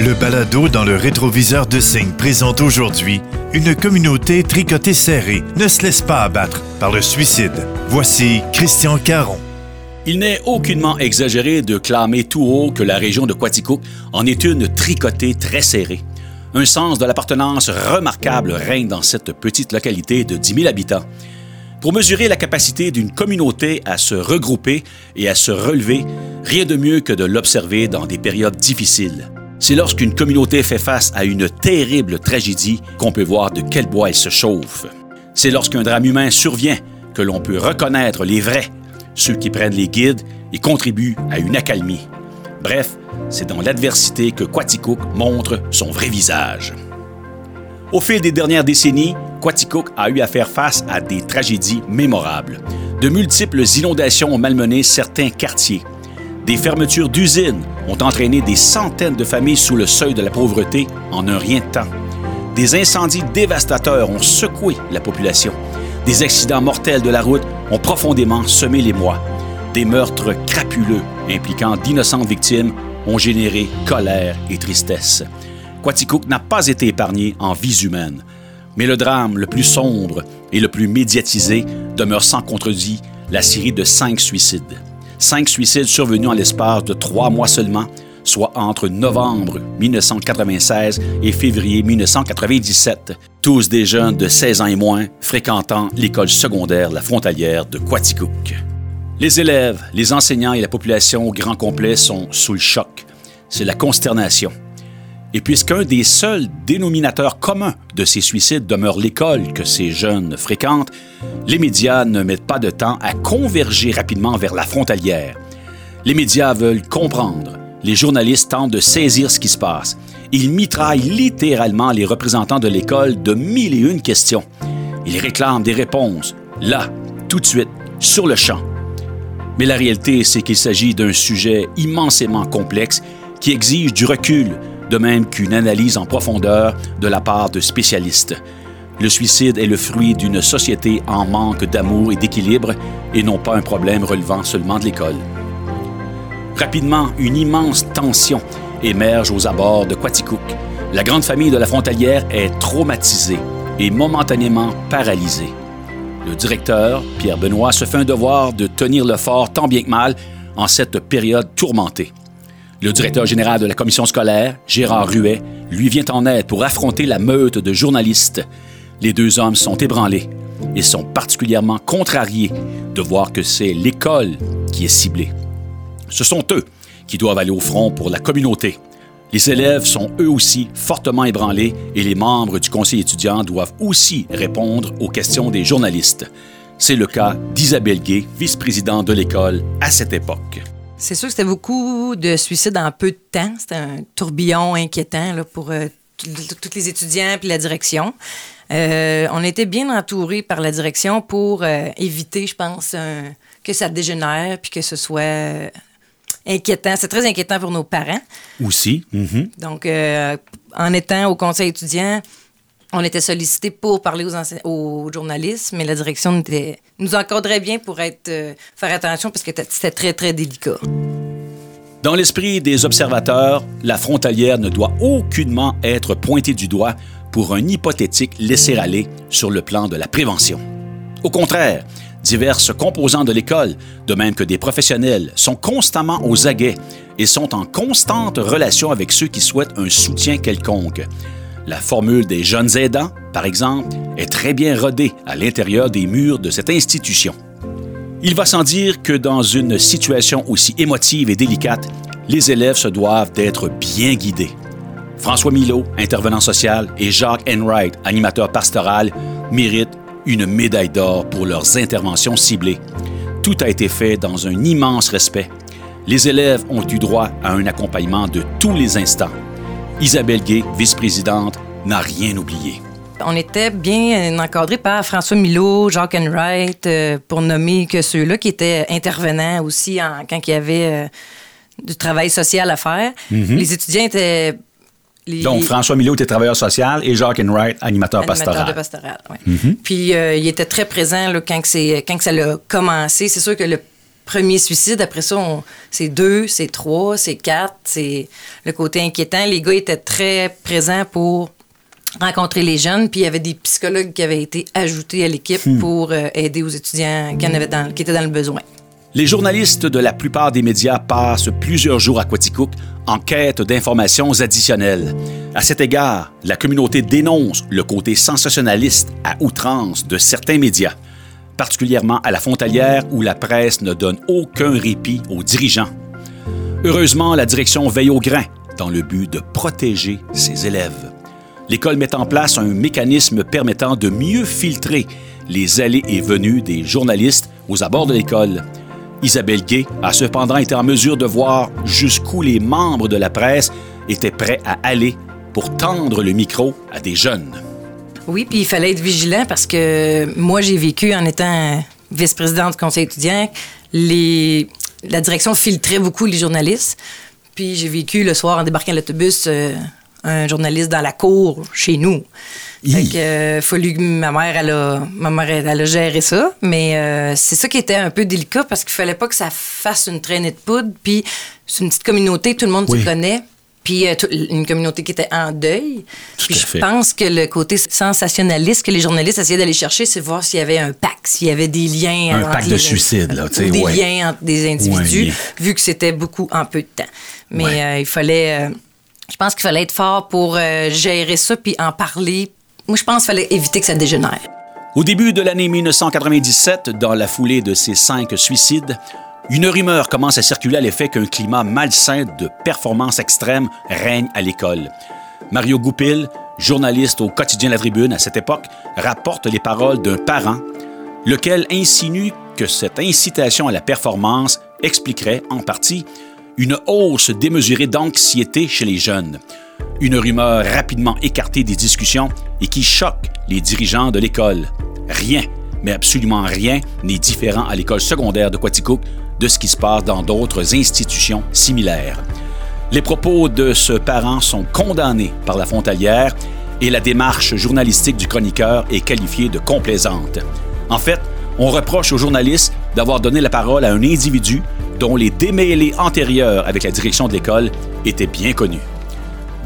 Le balado dans le rétroviseur de Signe présente aujourd'hui une communauté tricotée serrée ne se laisse pas abattre par le suicide. Voici Christian Caron. Il n'est aucunement exagéré de clamer tout haut que la région de Quaticook en est une tricotée très serrée. Un sens de l'appartenance remarquable règne dans cette petite localité de 10 000 habitants. Pour mesurer la capacité d'une communauté à se regrouper et à se relever, rien de mieux que de l'observer dans des périodes difficiles. C'est lorsqu'une communauté fait face à une terrible tragédie qu'on peut voir de quel bois elle se chauffe. C'est lorsqu'un drame humain survient que l'on peut reconnaître les vrais, ceux qui prennent les guides et contribuent à une accalmie. Bref, c'est dans l'adversité que Quaticook montre son vrai visage. Au fil des dernières décennies, Quaticook a eu à faire face à des tragédies mémorables. De multiples inondations ont malmené certains quartiers. Des fermetures d'usines ont entraîné des centaines de familles sous le seuil de la pauvreté en un rien de temps. Des incendies dévastateurs ont secoué la population. Des accidents mortels de la route ont profondément semé les mois. Des meurtres crapuleux impliquant d'innocentes victimes ont généré colère et tristesse. Quaticook n'a pas été épargné en vies humaines. Mais le drame le plus sombre et le plus médiatisé demeure sans contredit la série de cinq suicides. Cinq suicides survenus en l'espace de trois mois seulement, soit entre novembre 1996 et février 1997, tous des jeunes de 16 ans et moins fréquentant l'école secondaire La Frontalière de Quaticook. Les élèves, les enseignants et la population au grand complet sont sous le choc. C'est la consternation. Et puisqu'un des seuls dénominateurs communs de ces suicides demeure l'école que ces jeunes fréquentent, les médias ne mettent pas de temps à converger rapidement vers la frontalière. Les médias veulent comprendre. Les journalistes tentent de saisir ce qui se passe. Ils mitraillent littéralement les représentants de l'école de mille et une questions. Ils réclament des réponses, là, tout de suite, sur le champ. Mais la réalité, c'est qu'il s'agit d'un sujet immensément complexe qui exige du recul, de même qu'une analyse en profondeur de la part de spécialistes. Le suicide est le fruit d'une société en manque d'amour et d'équilibre et non pas un problème relevant seulement de l'école. Rapidement, une immense tension émerge aux abords de Quaticook. La grande famille de la frontalière est traumatisée et momentanément paralysée. Le directeur, Pierre Benoît, se fait un devoir de tenir le fort tant bien que mal en cette période tourmentée. Le directeur général de la commission scolaire, Gérard Ruet, lui vient en aide pour affronter la meute de journalistes. Les deux hommes sont ébranlés et sont particulièrement contrariés de voir que c'est l'école qui est ciblée. Ce sont eux qui doivent aller au front pour la communauté. Les élèves sont eux aussi fortement ébranlés et les membres du conseil étudiant doivent aussi répondre aux questions des journalistes. C'est le cas d'Isabelle Gay, vice-présidente de l'école à cette époque. C'est sûr que c'était beaucoup de suicides en peu de temps. C'était un tourbillon inquiétant là, pour euh, tous les étudiants et la direction. Euh, on était bien entourés par la direction pour euh, éviter, je pense, que ça dégénère puis que ce soit inquiétant. C'est très inquiétant pour nos parents. Aussi. Mm-hmm. Donc, en étant au conseil étudiant, on était sollicité pour parler aux, journalistes, mais la direction nous encadrait bien pour euh, faire attention parce que c'était très, très délicat. Dans l'esprit des observateurs, la frontalière ne doit aucunement être pointée du doigt pour un hypothétique laisser-aller sur le plan de la prévention. Au contraire, diverses composants de l'école, de même que des professionnels, sont constamment aux aguets et sont en constante relation avec ceux qui souhaitent un soutien quelconque. La formule des jeunes aidants, par exemple, est très bien rodée à l'intérieur des murs de cette institution. Il va sans dire que dans une situation aussi émotive et délicate, les élèves se doivent d'être bien guidés. François Milot, intervenant social, et Jacques Enright, animateur pastoral, méritent une médaille d'or pour leurs interventions ciblées. Tout a été fait dans un immense respect. Les élèves ont eu droit à un accompagnement de tous les instants. Isabelle Gay, vice-présidente, n'a rien oublié. On était bien encadrés par François Milot, Jacques Enright, euh, pour nommer que ceux-là qui étaient intervenants aussi quand il y avait euh, du travail social à faire. Mhm. Les étudiants étaient Donc, François Milot était travailleur social et Jacques Enright, animateur, pastoral. De pastoral oui. Mhm. Puis, euh, il était très présent là, quand, quand ça a commencé. C'est sûr que le premier suicide. Après ça, c'est deux, c'est trois, c'est quatre. C'est le côté inquiétant. Les gars étaient très présents pour rencontrer les jeunes, puis il y avait des psychologues qui avaient été ajoutés à l'équipe hmm. pour euh, aider aux étudiants qui, en avaient dans, qui étaient dans le besoin. Les journalistes de la plupart des médias passent plusieurs jours à Quaticook en quête d'informations additionnelles. À cet égard, la communauté dénonce le côté sensationnaliste à outrance de certains médias, particulièrement à la Fontalière où la presse ne donne aucun répit aux dirigeants. Heureusement, la direction veille au grain dans le but de protéger ses élèves l'école met en place un mécanisme permettant de mieux filtrer les allées et venues des journalistes aux abords de l'école. Isabelle Gay a cependant été en mesure de voir jusqu'où les membres de la presse étaient prêts à aller pour tendre le micro à des jeunes. Oui, puis il fallait être vigilant parce que moi, j'ai vécu en étant vice-présidente du conseil étudiant, les... la direction filtrait beaucoup les journalistes. Puis j'ai vécu le soir en débarquant à l'autobus. Euh, un journaliste dans la cour chez nous. Fait que, euh, fallu que ma mère, elle a, ma mère, elle a géré ça. Mais euh, c'est ça qui était un peu délicat parce qu'il fallait pas que ça fasse une traînée de poudre. Puis c'est une petite communauté, tout le monde se connaît. Puis euh, une communauté qui était en deuil. puis je pense que le côté sensationnaliste que les journalistes essayaient d'aller chercher, c'est voir s'il y avait un pacte, s'il y avait des liens. Un pacte de suicide, là, tu sais. Des liens entre des individus, vu que c'était beaucoup en peu de temps. Mais il fallait je pense qu'il fallait être fort pour euh, gérer ça puis en parler. Moi, je pense qu'il fallait éviter que ça dégénère. Au début de l'année 1997, dans la foulée de ces cinq suicides, une rumeur commence à circuler à l'effet qu'un climat malsain de performance extrême règne à l'école. Mario Goupil, journaliste au quotidien La Tribune à cette époque, rapporte les paroles d'un parent, lequel insinue que cette incitation à la performance expliquerait en partie une hausse démesurée d'anxiété chez les jeunes. Une rumeur rapidement écartée des discussions et qui choque les dirigeants de l'école. Rien, mais absolument rien n'est différent à l'école secondaire de Quaticook de ce qui se passe dans d'autres institutions similaires. Les propos de ce parent sont condamnés par la frontalière et la démarche journalistique du chroniqueur est qualifiée de complaisante. En fait, on reproche aux journalistes d'avoir donné la parole à un individu dont les démêlés antérieurs avec la direction de l'école étaient bien connus.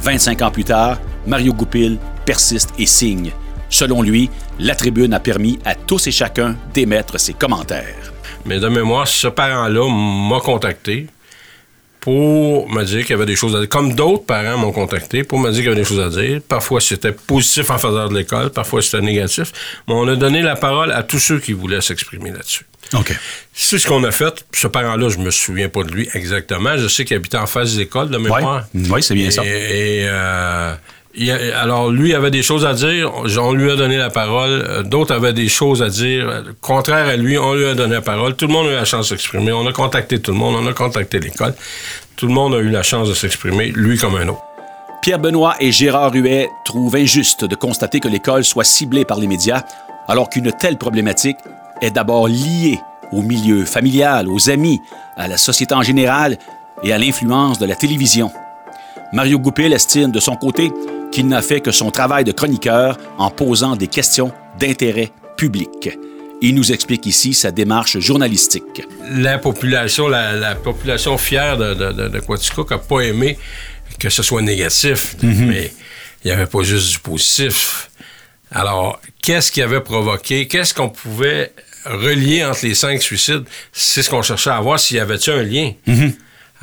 25 ans plus tard, Mario Goupil persiste et signe. Selon lui, la tribune a permis à tous et chacun d'émettre ses commentaires. Mais de mémoire, ce parent-là m'a contacté pour me dire qu'il y avait des choses à dire. Comme d'autres parents m'ont contacté pour me dire qu'il y avait des choses à dire. Parfois, c'était positif en faveur de l'école, parfois, c'était négatif. Mais on a donné la parole à tous ceux qui voulaient s'exprimer là-dessus. OK. C'est ce qu'on a fait. Ce parent-là, je me souviens pas de lui exactement. Je sais qu'il habitait en face des écoles, de mémoire. Oui, c'est bien ça. Et, euh, alors, lui avait des choses à dire, on lui a donné la parole. Euh, d'autres avaient des choses à dire. Contraire à lui, on lui a donné la parole. Tout le monde a eu la chance de s'exprimer. On a contacté tout le monde, on a contacté l'école. Tout le monde a eu la chance de s'exprimer, lui comme un autre. Pierre Benoît et Gérard Huet trouvent injuste de constater que l'école soit ciblée par les médias, alors qu'une telle problématique est d'abord liée au milieu familial, aux amis, à la société en général et à l'influence de la télévision. Mario Goupil estime de son côté qu'il n'a fait que son travail de chroniqueur en posant des questions d'intérêt public. Il nous explique ici sa démarche journalistique. La population, la, population fière de, de, n'a pas aimé que ce soit négatif, mhm. mais il n'y avait pas juste du positif. Alors, qu'est-ce qui avait provoqué, qu'est-ce qu'on pouvait relier entre les cinq suicides? C'est ce qu'on cherchait à voir s'il y avait-il un lien? Mhm.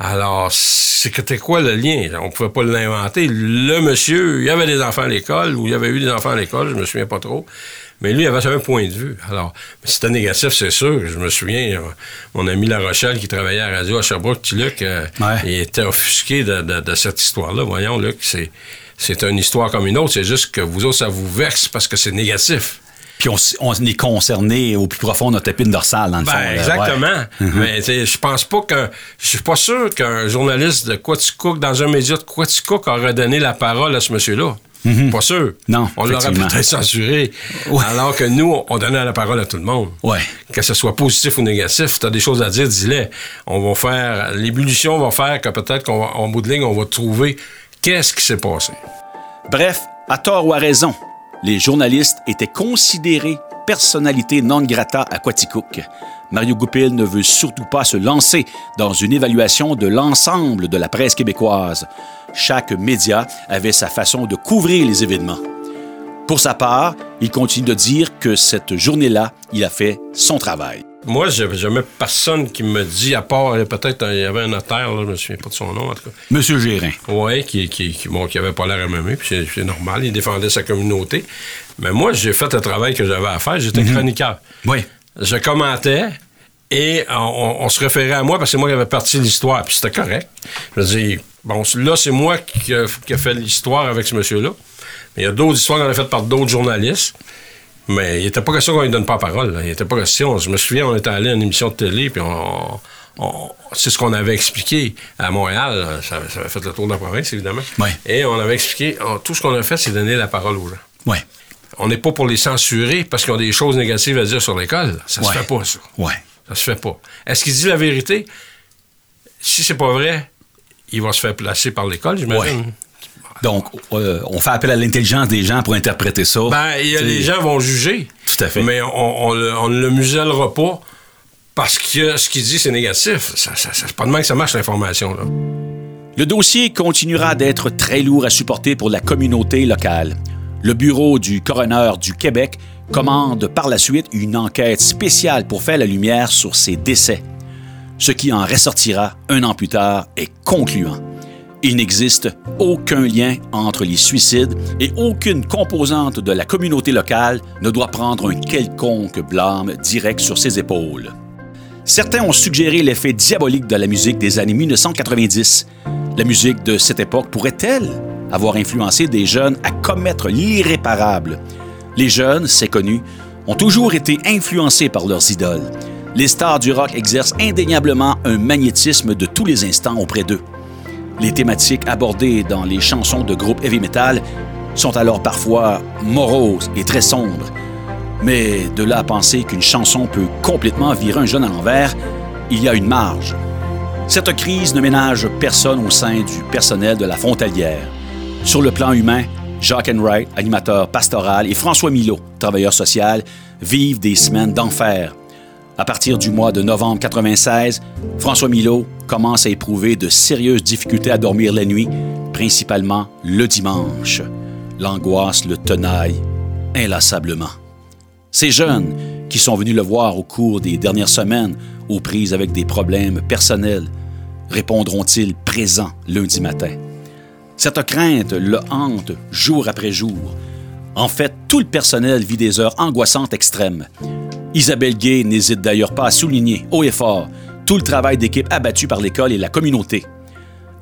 Alors, c'était quoi le lien? On pouvait pas l'inventer. Le monsieur, il y avait des enfants à l'école, ou il y avait eu des enfants à l'école, je me souviens pas trop. Mais lui, il avait un point de vue. Alors, c'était négatif, c'est sûr. Je me souviens, euh, mon ami La Rochelle, qui travaillait à la radio à Sherbrooke, Luc, euh, il était offusqué de, cette histoire-là. Voyons, Luc, c'est, c'est une histoire comme une autre. C'est juste que vous autres, ça vous verse parce que c'est négatif puis on, est concerné au plus profond de notre épine dorsale, dans le ben, fond. Exactement. Mhm. Mais je pense pas que. Je suis pas sûr qu'un journaliste de Quaticook, dans un média de Quaticook, aurait donné la parole à ce monsieur-là. Mhm. Pas sûr. Non. On l'aurait peut-être censuré. Alors que nous, on donnait la parole à tout le monde. Ouais. Que ce soit positif ou négatif, tu as des choses à dire, dis-les. On va faire. L'ébullition va faire que peut-être qu'en bout de ligne, on va trouver qu'est-ce qui s'est passé. Bref, à tort ou à raison, les journalistes étaient considérés personnalité non grata à Quaticook. Mario Goupil ne veut surtout pas se lancer dans une évaluation de l'ensemble de la presse québécoise. Chaque média avait sa façon de couvrir les événements. Pour sa part, il continue de dire que cette journée-là, il a fait son travail. Moi, j'avais jamais personne qui me dit, à part, euh, peut-être, il y avait un notaire, là, je me souviens pas de son nom, en tout cas. Monsieur Gérin. Oui, qui, qui, qui, bon, qui avait pas l'air aimé, puis c'est- normal, il défendait sa communauté. Mais moi, j'ai fait le travail que j'avais à faire, j'étais chroniqueur. Oui. Je commentais et on, on- on se référait à moi parce que c'est moi qui avais parti l'histoire, puis c'était correct. Je veux dire, bon, là, c'est moi qui qui a fait l'histoire avec ce monsieur-là. Mais il y a d'autres histoires qu'on a faites par d'autres journalistes. Mais il n'était pas question qu'on lui donne pas la parole. là. Il n'était pas question. Je me souviens, on était allé à une émission de télé, puis on. on- c'est ce qu'on avait expliqué à Montréal. Ça, ça avait fait le tour de la province, évidemment. Et on avait expliqué, on- tout ce qu'on a fait, c'est donner la parole aux gens. Oui. On n'est pas pour les censurer parce qu'ils ont des choses négatives à dire sur l'école. Ça Ouais. se fait pas, ça. Oui. Ça se fait pas. Est-ce qu'il dit la vérité? Si c'est pas vrai, il va se faire placer par l'école, j'imagine. Donc, euh, on fait appel à l'intelligence des gens pour interpréter ça. Ben, il y a- T'sais, les gens vont juger. Tout à fait. Mais on, on le- on ne le musellera pas parce que ce qu'il dit, c'est négatif. Ça, ça, ça- c'est pas de même que ça marche, l'information. Là. Le dossier continuera d'être très lourd à supporter pour la communauté locale. Le bureau du coroner du Québec commande par la suite une enquête spéciale pour faire la lumière sur ces décès. Ce qui en ressortira un an plus tard est concluant. Il n'existe aucun lien entre les suicides et aucune composante de la communauté locale ne doit prendre un quelconque blâme direct sur ses épaules. Certains ont suggéré l'effet diabolique de la musique des années 1990. La musique de cette époque pourrait-elle avoir influencé des jeunes à commettre l'irréparable? Les jeunes, c'est connu, ont toujours été influencés par leurs idoles. Les stars du rock exercent indéniablement un magnétisme de tous les instants auprès d'eux. Les thématiques abordées dans les chansons de groupes heavy metal sont alors parfois moroses et très sombres. Mais de là à penser qu'une chanson peut complètement virer un jeune à l'envers, il y a une marge. Cette crise ne ménage personne au sein du personnel de la frontalière. Sur le plan humain, Jacques Enright, animateur pastoral, et François Milot, travailleur social, vivent des semaines d'enfer. À partir du mois de novembre 96, François Milot commence à éprouver de sérieuses difficultés à dormir la nuit, principalement le dimanche. L'angoisse le tenaille inlassablement. Ces jeunes qui sont venus le voir au cours des dernières semaines aux prises avec des problèmes personnels répondront-ils présents lundi matin? Cette crainte le hante jour après jour. En fait, tout le personnel vit des heures angoissantes extrêmes. Isabelle Gay n'hésite d'ailleurs pas à souligner haut et fort tout le travail d'équipe abattu par l'école et la communauté.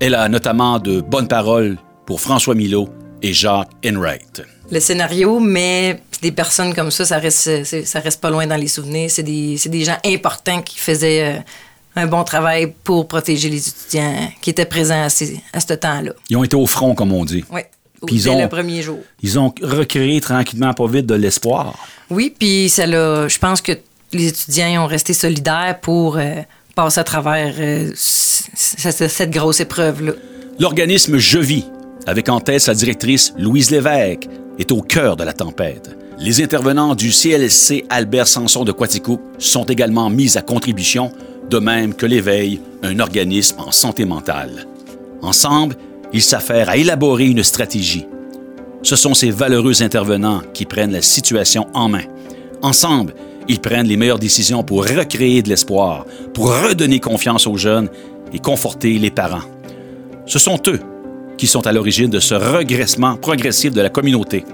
Elle a notamment de bonnes paroles pour François Milot et Jacques Enright. Le scénario, mais des personnes comme ça, ça reste, ça reste pas loin dans les souvenirs. C'est des, des gens importants qui faisaient euh, un bon travail pour protéger les étudiants qui étaient présents à, ces- à ce temps-là. Ils ont été au front, comme on dit. Oui. Puis ils ont- le premier jour. Ils ont recréé tranquillement, pas vite, de l'espoir. Oui, puis ça l'a. Je pense que les étudiants ont resté solidaires pour euh, passer à travers euh, cette grosse épreuve-là. L'organisme Je vis, avec en tête sa directrice Louise Lévesque, est au cœur de la tempête. Les intervenants du CLSC Albert Sanson de Quaticook sont également mis à contribution, de même que l'Éveil, un organisme en santé mentale. Ensemble, ils s'affairent à élaborer une stratégie. Ce sont ces valeureux intervenants qui prennent la situation en main. Ensemble, ils prennent les meilleures décisions pour recréer de l'espoir, pour redonner confiance aux jeunes et conforter les parents. Ce sont eux qui sont à l'origine de ce regressement progressif de la communauté.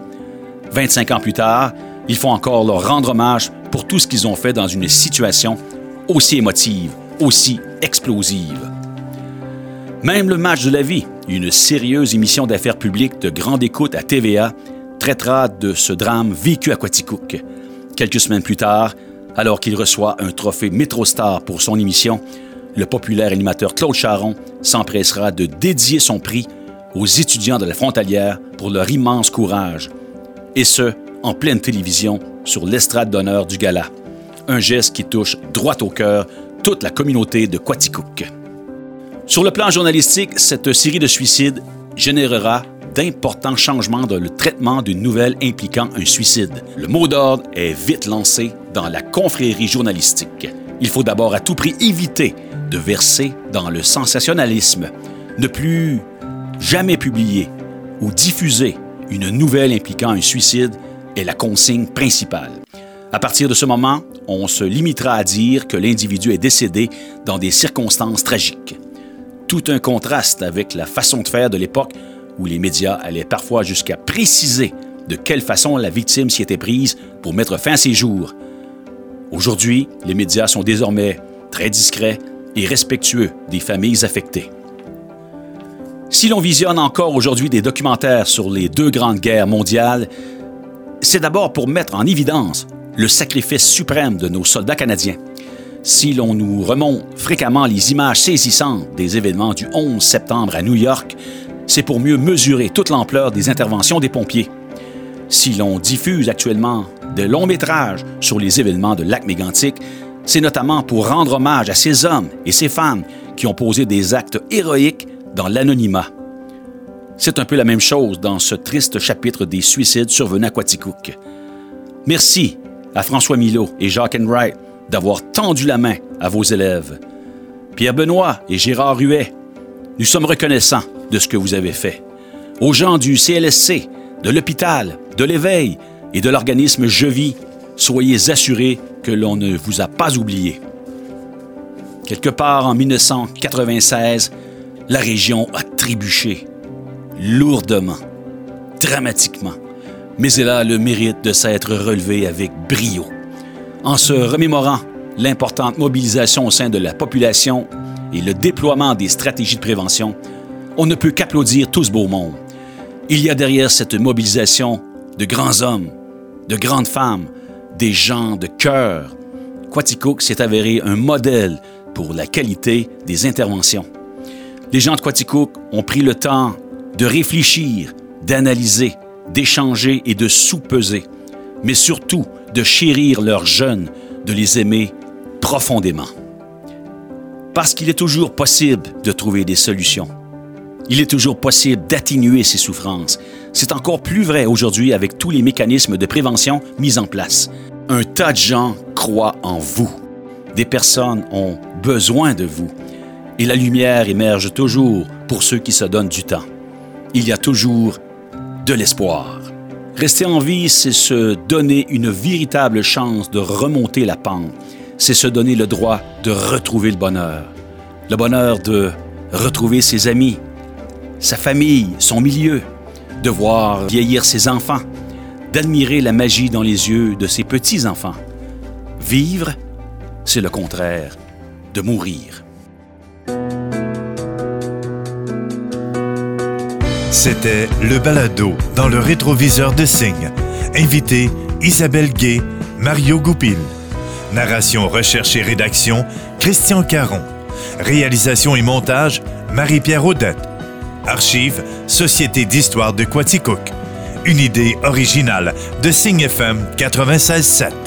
25 ans plus tard, ils font encore leur rendre hommage pour tout ce qu'ils ont fait dans une situation aussi émotive, aussi explosive. Même le match de la vie, une sérieuse émission d'affaires publiques de grande écoute à TVA, traitera de ce drame vécu à Quaticook. Quelques semaines plus tard, alors qu'il reçoit un trophée MetroStar pour son émission, le populaire animateur Claude Charon s'empressera de dédier son prix aux étudiants de la frontalière pour leur immense courage, et ce, en pleine télévision sur l'estrade d'honneur du gala. Un geste qui touche droit au cœur toute la communauté de Quaticook. Sur le plan journalistique, cette série de suicides générera d'importants changements dans le traitement d'une nouvelle impliquant un suicide. Le mot d'ordre est vite lancé dans la confrérie journalistique. Il faut d'abord à tout prix éviter de verser dans le sensationnalisme, ne plus jamais publier ou diffuser une nouvelle impliquant un suicide est la consigne principale. À partir de ce moment, on se limitera à dire que l'individu est décédé dans des circonstances tragiques. Tout un contraste avec la façon de faire de l'époque où les médias allaient parfois jusqu'à préciser de quelle façon la victime s'y était prise pour mettre fin à ses jours. Aujourd'hui, les médias sont désormais très discrets et respectueux des familles affectées. Si l'on visionne encore aujourd'hui des documentaires sur les deux grandes guerres mondiales, c'est d'abord pour mettre en évidence le sacrifice suprême de nos soldats canadiens. Si l'on nous remonte fréquemment les images saisissantes des événements du 11 septembre à New York, c'est pour mieux mesurer toute l'ampleur des interventions des pompiers. Si l'on diffuse actuellement de longs métrages sur les événements de lac mégantic, c'est notamment pour rendre hommage à ces hommes et ces femmes qui ont posé des actes héroïques dans l'anonymat. C'est un peu la même chose dans ce triste chapitre des suicides survenus à Quaticook. Merci à François Milot et Jacques Enright d'avoir tendu la main à vos élèves. Pierre Benoît et Gérard Huet, nous sommes reconnaissants de ce que vous avez fait. Aux gens du CLSC, de l'hôpital, de l'éveil et de l'organisme Je Vis, soyez assurés que l'on ne vous a pas oublié. Quelque part en 1996, la région a trébuché, lourdement, dramatiquement, mais elle a le mérite de s'être relevée avec brio. En se remémorant l'importante mobilisation au sein de la population et le déploiement des stratégies de prévention, on ne peut qu'applaudir tout ce beau monde. Il y a derrière cette mobilisation de grands hommes, de grandes femmes, des gens de cœur. Quaticook s'est avéré un modèle pour la qualité des interventions. Les gens de Quaticook ont pris le temps de réfléchir, d'analyser, d'échanger et de sous-peser, mais surtout de chérir leurs jeunes, de les aimer profondément. Parce qu'il est toujours possible de trouver des solutions. Il est toujours possible d'atténuer ces souffrances. C'est encore plus vrai aujourd'hui avec tous les mécanismes de prévention mis en place. Un tas de gens croient en vous. Des personnes ont besoin de vous. Et la lumière émerge toujours pour ceux qui se donnent du temps. Il y a toujours de l'espoir. Rester en vie, c'est se donner une véritable chance de remonter la pente. C'est se donner le droit de retrouver le bonheur. Le bonheur de retrouver ses amis, sa famille, son milieu, de voir vieillir ses enfants, d'admirer la magie dans les yeux de ses petits-enfants. Vivre, c'est le contraire de mourir. C'était le balado dans le rétroviseur de Signe. Invité Isabelle Gay, Mario Goupil. Narration, recherche et rédaction Christian Caron. Réalisation et montage Marie-Pierre Audette. Archives Société d'histoire de Quaticook. Une idée originale de Signe FM 96.7.